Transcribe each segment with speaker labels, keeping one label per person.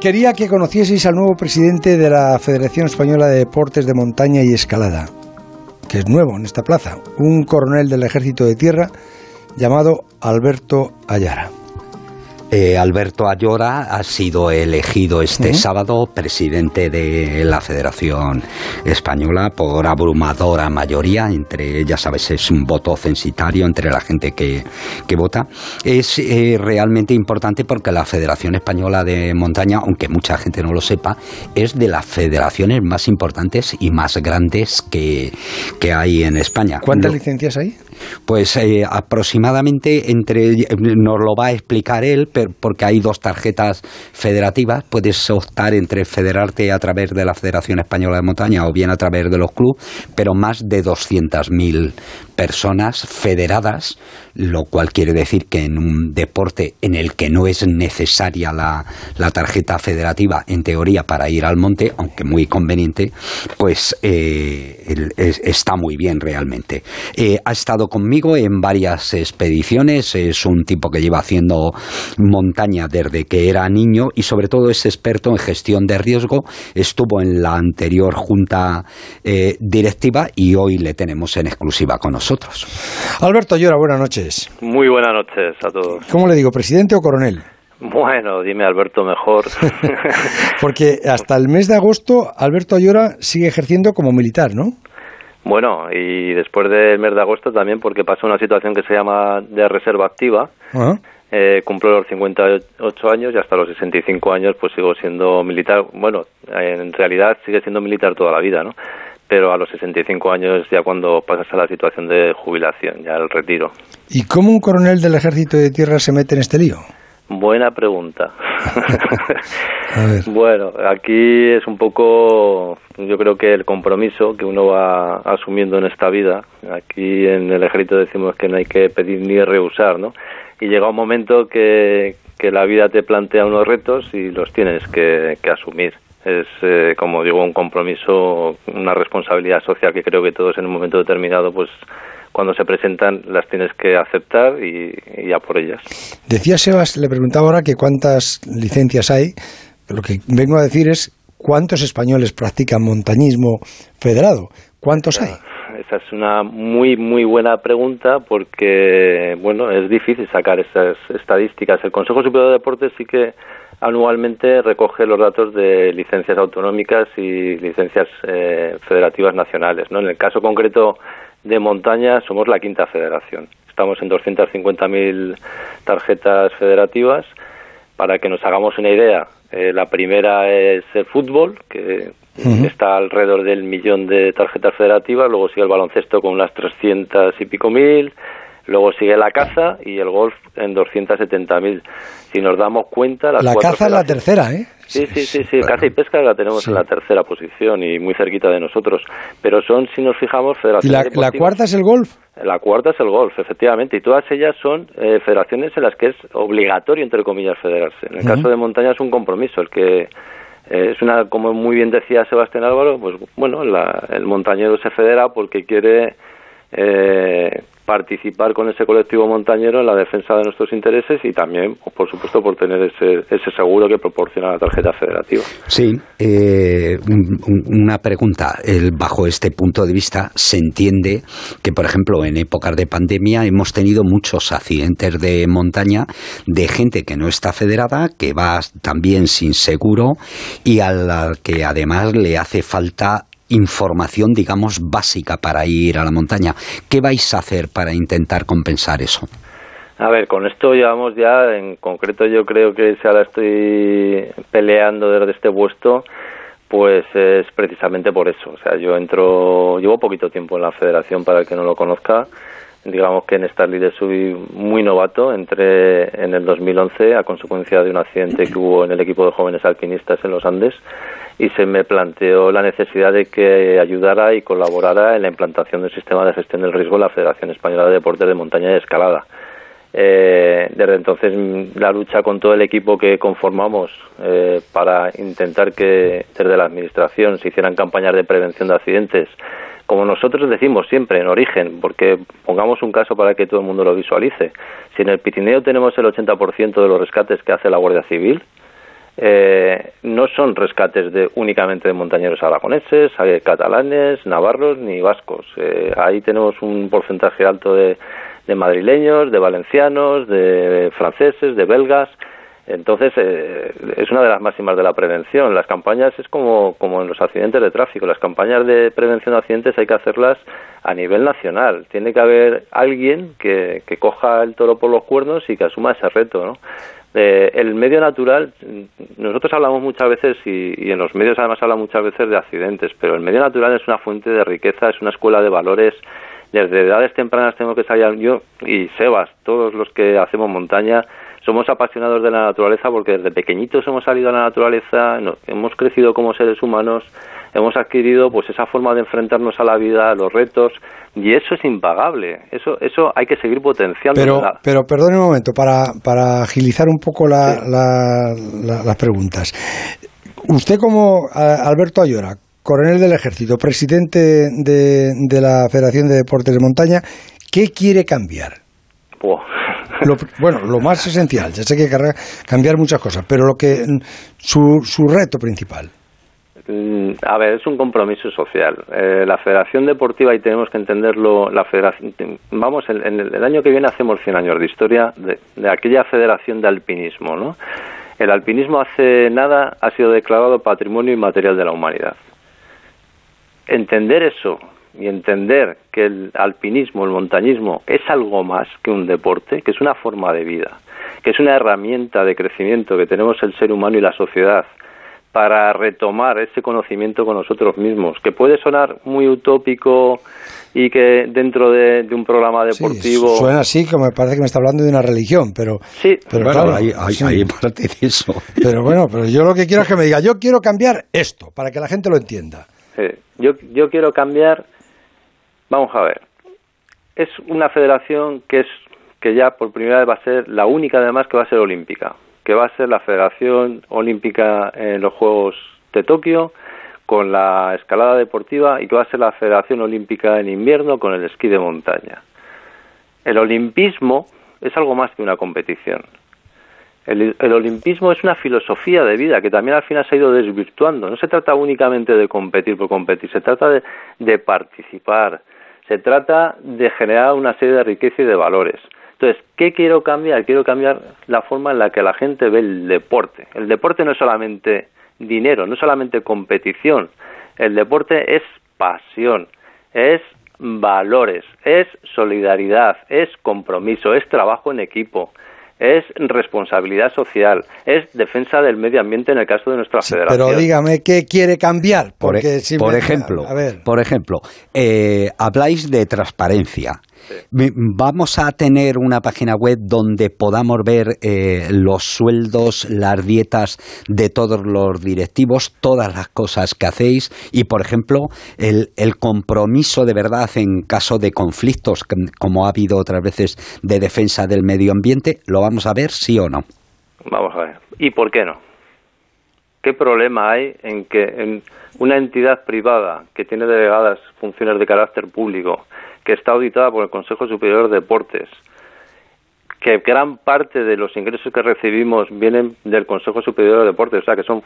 Speaker 1: Quería que conocieseis al nuevo presidente de la Federación Española de Deportes de Montaña y Escalada, que es nuevo en esta plaza, un coronel del Ejército de Tierra llamado Alberto Ayara.
Speaker 2: Eh, Alberto Ayora ha sido elegido este sábado presidente de la Federación Española por abrumadora mayoría, entre, ya sabes, es un voto censitario entre la gente que, vota. Es eh, realmente importante porque la Federación Española de Montaña, aunque mucha gente no lo sepa, es de las federaciones más importantes y más grandes que, hay en España.
Speaker 1: ¿Cuántas licencias hay?
Speaker 2: Pues eh, aproximadamente entre, nos lo va a explicar él, porque hay dos tarjetas federativas. Puedes optar entre federarte a través de la Federación Española de Montaña o bien a través de los clubes, pero más de 200.000 personas federadas, lo cual quiere decir que en un deporte en el que no es necesaria la, tarjeta federativa, en teoría, para ir al monte, aunque muy conveniente, pues eh, está muy bien realmente. Eh, ha estado conmigo en varias expediciones, es un tipo que lleva haciendo montaña desde que era niño y sobre todo es experto en gestión de riesgo, estuvo en la anterior junta eh, directiva y hoy le tenemos en exclusiva con nosotros.
Speaker 1: Alberto Llora, buenas noches.
Speaker 3: Muy buenas noches a todos.
Speaker 1: ¿Cómo le digo, presidente o coronel?
Speaker 3: Bueno, dime Alberto mejor.
Speaker 1: Porque hasta el mes de agosto Alberto Ayora sigue ejerciendo como militar, ¿no?
Speaker 3: Bueno, y después del mes de agosto también porque pasa una situación que se llama de reserva activa. Eh, cumplo los 58 años y hasta los 65 años pues sigo siendo militar. Bueno, en realidad sigue siendo militar toda la vida, ¿no? pero a los 65 años ya cuando pasas a la situación de jubilación, ya el retiro.
Speaker 1: ¿Y cómo un coronel del ejército de tierra se mete en este lío?
Speaker 3: Buena pregunta. Bueno, aquí es un poco, yo creo que el compromiso que uno va asumiendo en esta vida. Aquí en el ejército decimos que no hay que pedir ni rehusar, ¿no? Y llega un momento que, que la vida te plantea unos retos y los tienes que asumir es, eh, como digo, un compromiso, una responsabilidad social que creo que todos en un momento determinado, pues cuando se presentan, las tienes que aceptar y, ya por ellas.
Speaker 1: Decía Sebas, le preguntaba ahora que cuántas licencias hay. Lo que vengo a decir es cuántos españoles practican montañismo federado. ¿Cuántos hay?
Speaker 3: Esa es una muy, muy buena pregunta porque, bueno, es difícil sacar esas estadísticas. El Consejo Superior de Deportes sí que anualmente recoge los datos de licencias autonómicas y licencias eh, federativas nacionales. ¿no? En el caso concreto de montaña somos la quinta federación. Estamos en 250.000 tarjetas federativas. Para que nos hagamos una idea, eh, la primera es el fútbol, que está alrededor del millón de tarjetas federativas. Luego sigue el baloncesto con unas 300 y pico mil. Luego sigue la caza y el golf en 270.000. Si nos damos cuenta...
Speaker 1: la caza es la tercera, ¿eh?
Speaker 3: Sí, sí, sí, sí. Caza y pesca la tenemos en la tercera posición y muy cerquita de nosotros. Pero son, si nos fijamos, federaciones...
Speaker 1: ¿Y la, cuarta es el golf?
Speaker 3: La cuarta es el golf, efectivamente. Y todas ellas son eh, federaciones en las que es obligatorio, entre comillas, federarse. En el caso de montaña es un compromiso, el que... Eh, es una, como muy bien decía Sebastián Álvaro, pues bueno, el montañero se federa porque quiere eh, participar con ese colectivo montañero en la defensa de nuestros intereses y también, por supuesto, por tener ese, ese seguro que proporciona la tarjeta federativa.
Speaker 2: Sí, eh, una pregunta. bajo este punto de vista, se entiende que, por ejemplo, en épocas de pandemia hemos tenido muchos accidentes de montaña de gente que no está federada, que va también sin seguro y a la que además le hace falta información, digamos, básica para ir a la montaña. ¿Qué vais a hacer para intentar compensar eso?
Speaker 3: A ver, con esto llevamos ya, en concreto yo creo que si ahora estoy peleando desde este puesto, pues es precisamente por eso. O sea, yo entro, llevo poquito tiempo en la federación para el que no lo conozca. Digamos que en estas líderes soy muy novato. Entré en el 2011 a consecuencia de un accidente que hubo en el equipo de jóvenes alpinistas en los Andes y se me planteó la necesidad de que ayudara y colaborara en la implantación del sistema de gestión del riesgo de la Federación Española de Deportes de Montaña y Escalada. Eh, desde entonces la lucha con todo el equipo que conformamos eh, para intentar que desde la Administración se hicieran campañas de prevención de accidentes, como nosotros decimos siempre en origen, porque pongamos un caso para que todo el mundo lo visualice. Si en el Pirineo tenemos el 80% de los rescates que hace la Guardia Civil, eh, no son rescates de únicamente de montañeros aragoneses, hay catalanes, navarros ni vascos. Eh, ahí tenemos un porcentaje alto de, de madrileños, de valencianos, de franceses, de belgas. Entonces, eh, es una de las máximas de la prevención. Las campañas es como, como en los accidentes de tráfico. Las campañas de prevención de accidentes hay que hacerlas a nivel nacional. Tiene que haber alguien que, que coja el toro por los cuernos y que asuma ese reto, ¿no? Eh, el medio natural, nosotros hablamos muchas veces y, en los medios además habla muchas veces de accidentes, pero el medio natural es una fuente de riqueza, es una escuela de valores. Desde edades tempranas tengo que salir yo y Sebas, todos los que hacemos montaña, somos apasionados de la naturaleza porque desde pequeñitos hemos salido a la naturaleza, hemos crecido como seres humanos, hemos adquirido pues esa forma de enfrentarnos a la vida, a los retos y eso es impagable. Eso eso hay que seguir potenciando.
Speaker 1: Pero pero perdone un momento para, para agilizar un poco la, las preguntas. Usted como Alberto Ayora, coronel del Ejército, presidente de, de la Federación de Deportes de Montaña, ¿qué quiere cambiar? Bueno, lo más esencial, ya sé que hay que cambiar muchas cosas, pero lo que su, su reto principal.
Speaker 3: Mm, a ver, es un compromiso social. Eh, la Federación Deportiva, y tenemos que entenderlo, la federación, vamos, en, el, año que viene hacemos 100 años de historia de, de, aquella Federación de Alpinismo, ¿no? El alpinismo hace nada ha sido declarado Patrimonio Inmaterial de la Humanidad. Entender eso y entender que el alpinismo, el montañismo, es algo más que un deporte, que es una forma de vida, que es una herramienta de crecimiento que tenemos el ser humano y la sociedad para retomar ese conocimiento con nosotros mismos, que puede sonar muy utópico y que dentro de, un programa deportivo...
Speaker 1: Sí, suena así, como me parece que me está hablando de una religión, pero...
Speaker 3: Sí,
Speaker 1: pero claro, hay, eso. Pero bueno, pero yo lo que quiero es que me diga, yo quiero cambiar esto, para que la gente lo entienda.
Speaker 3: Sí, yo, yo quiero cambiar Vamos a ver. Es una federación que es que ya por primera vez va a ser la única además que va a ser olímpica, que va a ser la Federación Olímpica en los Juegos de Tokio con la escalada deportiva y que va a ser la Federación Olímpica en invierno con el esquí de montaña. El olimpismo es algo más que una competición. El, olimpismo es una filosofía de vida que también al final se ha ido desvirtuando. No se trata únicamente de competir por competir, se trata de participar, se trata de generar una serie de riqueza y de valores. Entonces, ¿qué quiero cambiar? Quiero cambiar la forma en la que la gente ve el deporte. El deporte no es solamente dinero, no es solamente competición. El deporte es pasión, es valores, es solidaridad, es compromiso, es trabajo en equipo, es responsabilidad social, es defensa del medio ambiente en el caso de nuestra federación.
Speaker 1: Pero dígame, ¿qué quiere cambiar?
Speaker 2: Porque por, por ejemplo, por ejemplo eh, habláis de transparencia. Vamos a tener una página web donde podamos ver eh, los sueldos, las dietas de todos los directivos, todas las cosas que hacéis y, por ejemplo, el, compromiso de verdad en caso de conflictos, como ha habido otras veces de defensa del medio ambiente, ¿lo vamos a ver sí o no?
Speaker 3: Vamos a ver. ¿Y por qué no? ¿Qué problema hay en que en una entidad privada que tiene delegadas funciones de carácter público que está auditada por el Consejo Superior de Deportes, que gran parte de los ingresos que recibimos vienen del Consejo Superior de Deportes, o sea que son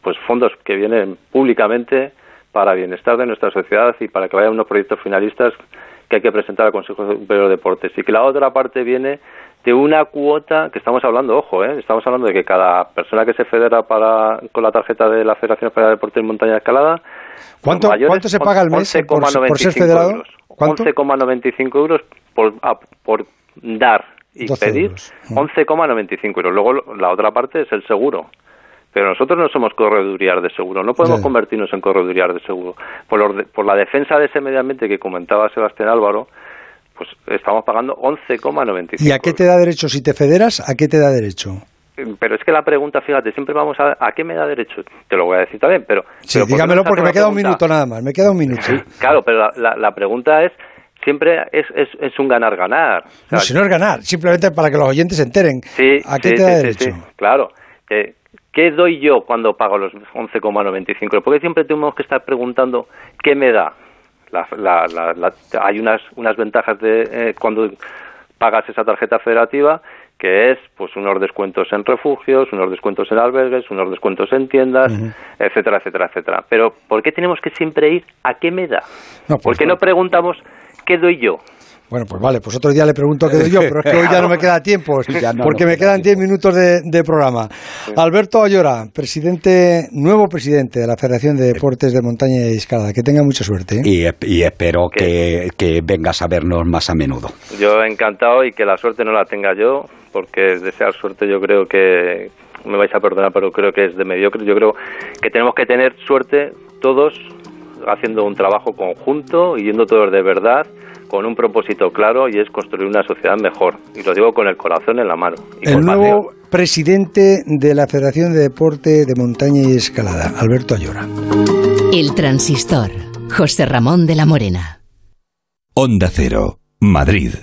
Speaker 3: pues fondos que vienen públicamente para bienestar de nuestra sociedad y para que vayan unos proyectos finalistas que hay que presentar al Consejo Superior de Deportes y que la otra parte viene de una cuota que estamos hablando, ojo, ¿eh? estamos hablando de que cada persona que se federa para, con la tarjeta de la Federación Española de Deportes en Montaña Escalada
Speaker 1: ¿Cuánto, ¿Cuánto se paga al mes por, por, ser federado?
Speaker 3: 11,95 euros por, por dar y pedir 11,95 euros. Luego la otra parte es el seguro. Pero nosotros no somos correduriar de seguro, no podemos convertirnos en correduriar de seguro. Por, por la defensa de ese medio ambiente que comentaba Sebastián Álvaro, pues estamos pagando 11,95.
Speaker 1: ¿Y a qué te da derecho si te federas? ¿A qué te da derecho?
Speaker 3: Pero es que la pregunta, fíjate, siempre vamos a... ¿A qué me da derecho? Te lo voy a decir también, pero...
Speaker 1: Sí, dígamelo porque me queda un minuto nada más, me queda un minuto.
Speaker 3: claro, pero la, la, pregunta es siempre es, es, es un ganar-ganar.
Speaker 1: no, si no es ganar, simplemente para que los oyentes se enteren.
Speaker 3: Sí,
Speaker 1: ¿A qué te da derecho?
Speaker 3: claro. ¿Qué doy yo cuando pago los 11,95? Porque siempre tenemos que estar preguntando qué me da. La, la, hay unas, unas ventajas de eh, cuando pagas esa tarjeta federativa que es pues unos descuentos en refugios, unos descuentos en albergues, unos descuentos en tiendas, etcétera, etcétera, etcétera. Pero ¿por qué tenemos que siempre ir a qué me da? No, pues ¿Por qué no preguntamos qué doy yo?
Speaker 1: Bueno, pues vale, pues otro día le pregunto qué doy yo, pero es que hoy ya no me queda tiempo, porque me quedan 10 minutos de, programa. Alberto Ayora, presidente, nuevo presidente de la Federación de Deportes de Montaña y Escalada. Que tenga mucha suerte.
Speaker 2: ¿eh? Y, espero que, que vengas a vernos más a menudo.
Speaker 3: Yo encantado y que la suerte no la tenga yo, porque desear suerte yo creo que, me vais a perdonar, pero creo que es de mediocre. Yo creo que tenemos que tener suerte todos haciendo un trabajo conjunto y yendo todos de verdad con un propósito claro y es construir una sociedad mejor. Y lo digo con el corazón en la mano.
Speaker 1: el nuevo presidente de la Federación de Deporte de Montaña y Escalada, Alberto Ayora.
Speaker 4: El transistor, José Ramón de la Morena.
Speaker 5: Onda Cero, Madrid.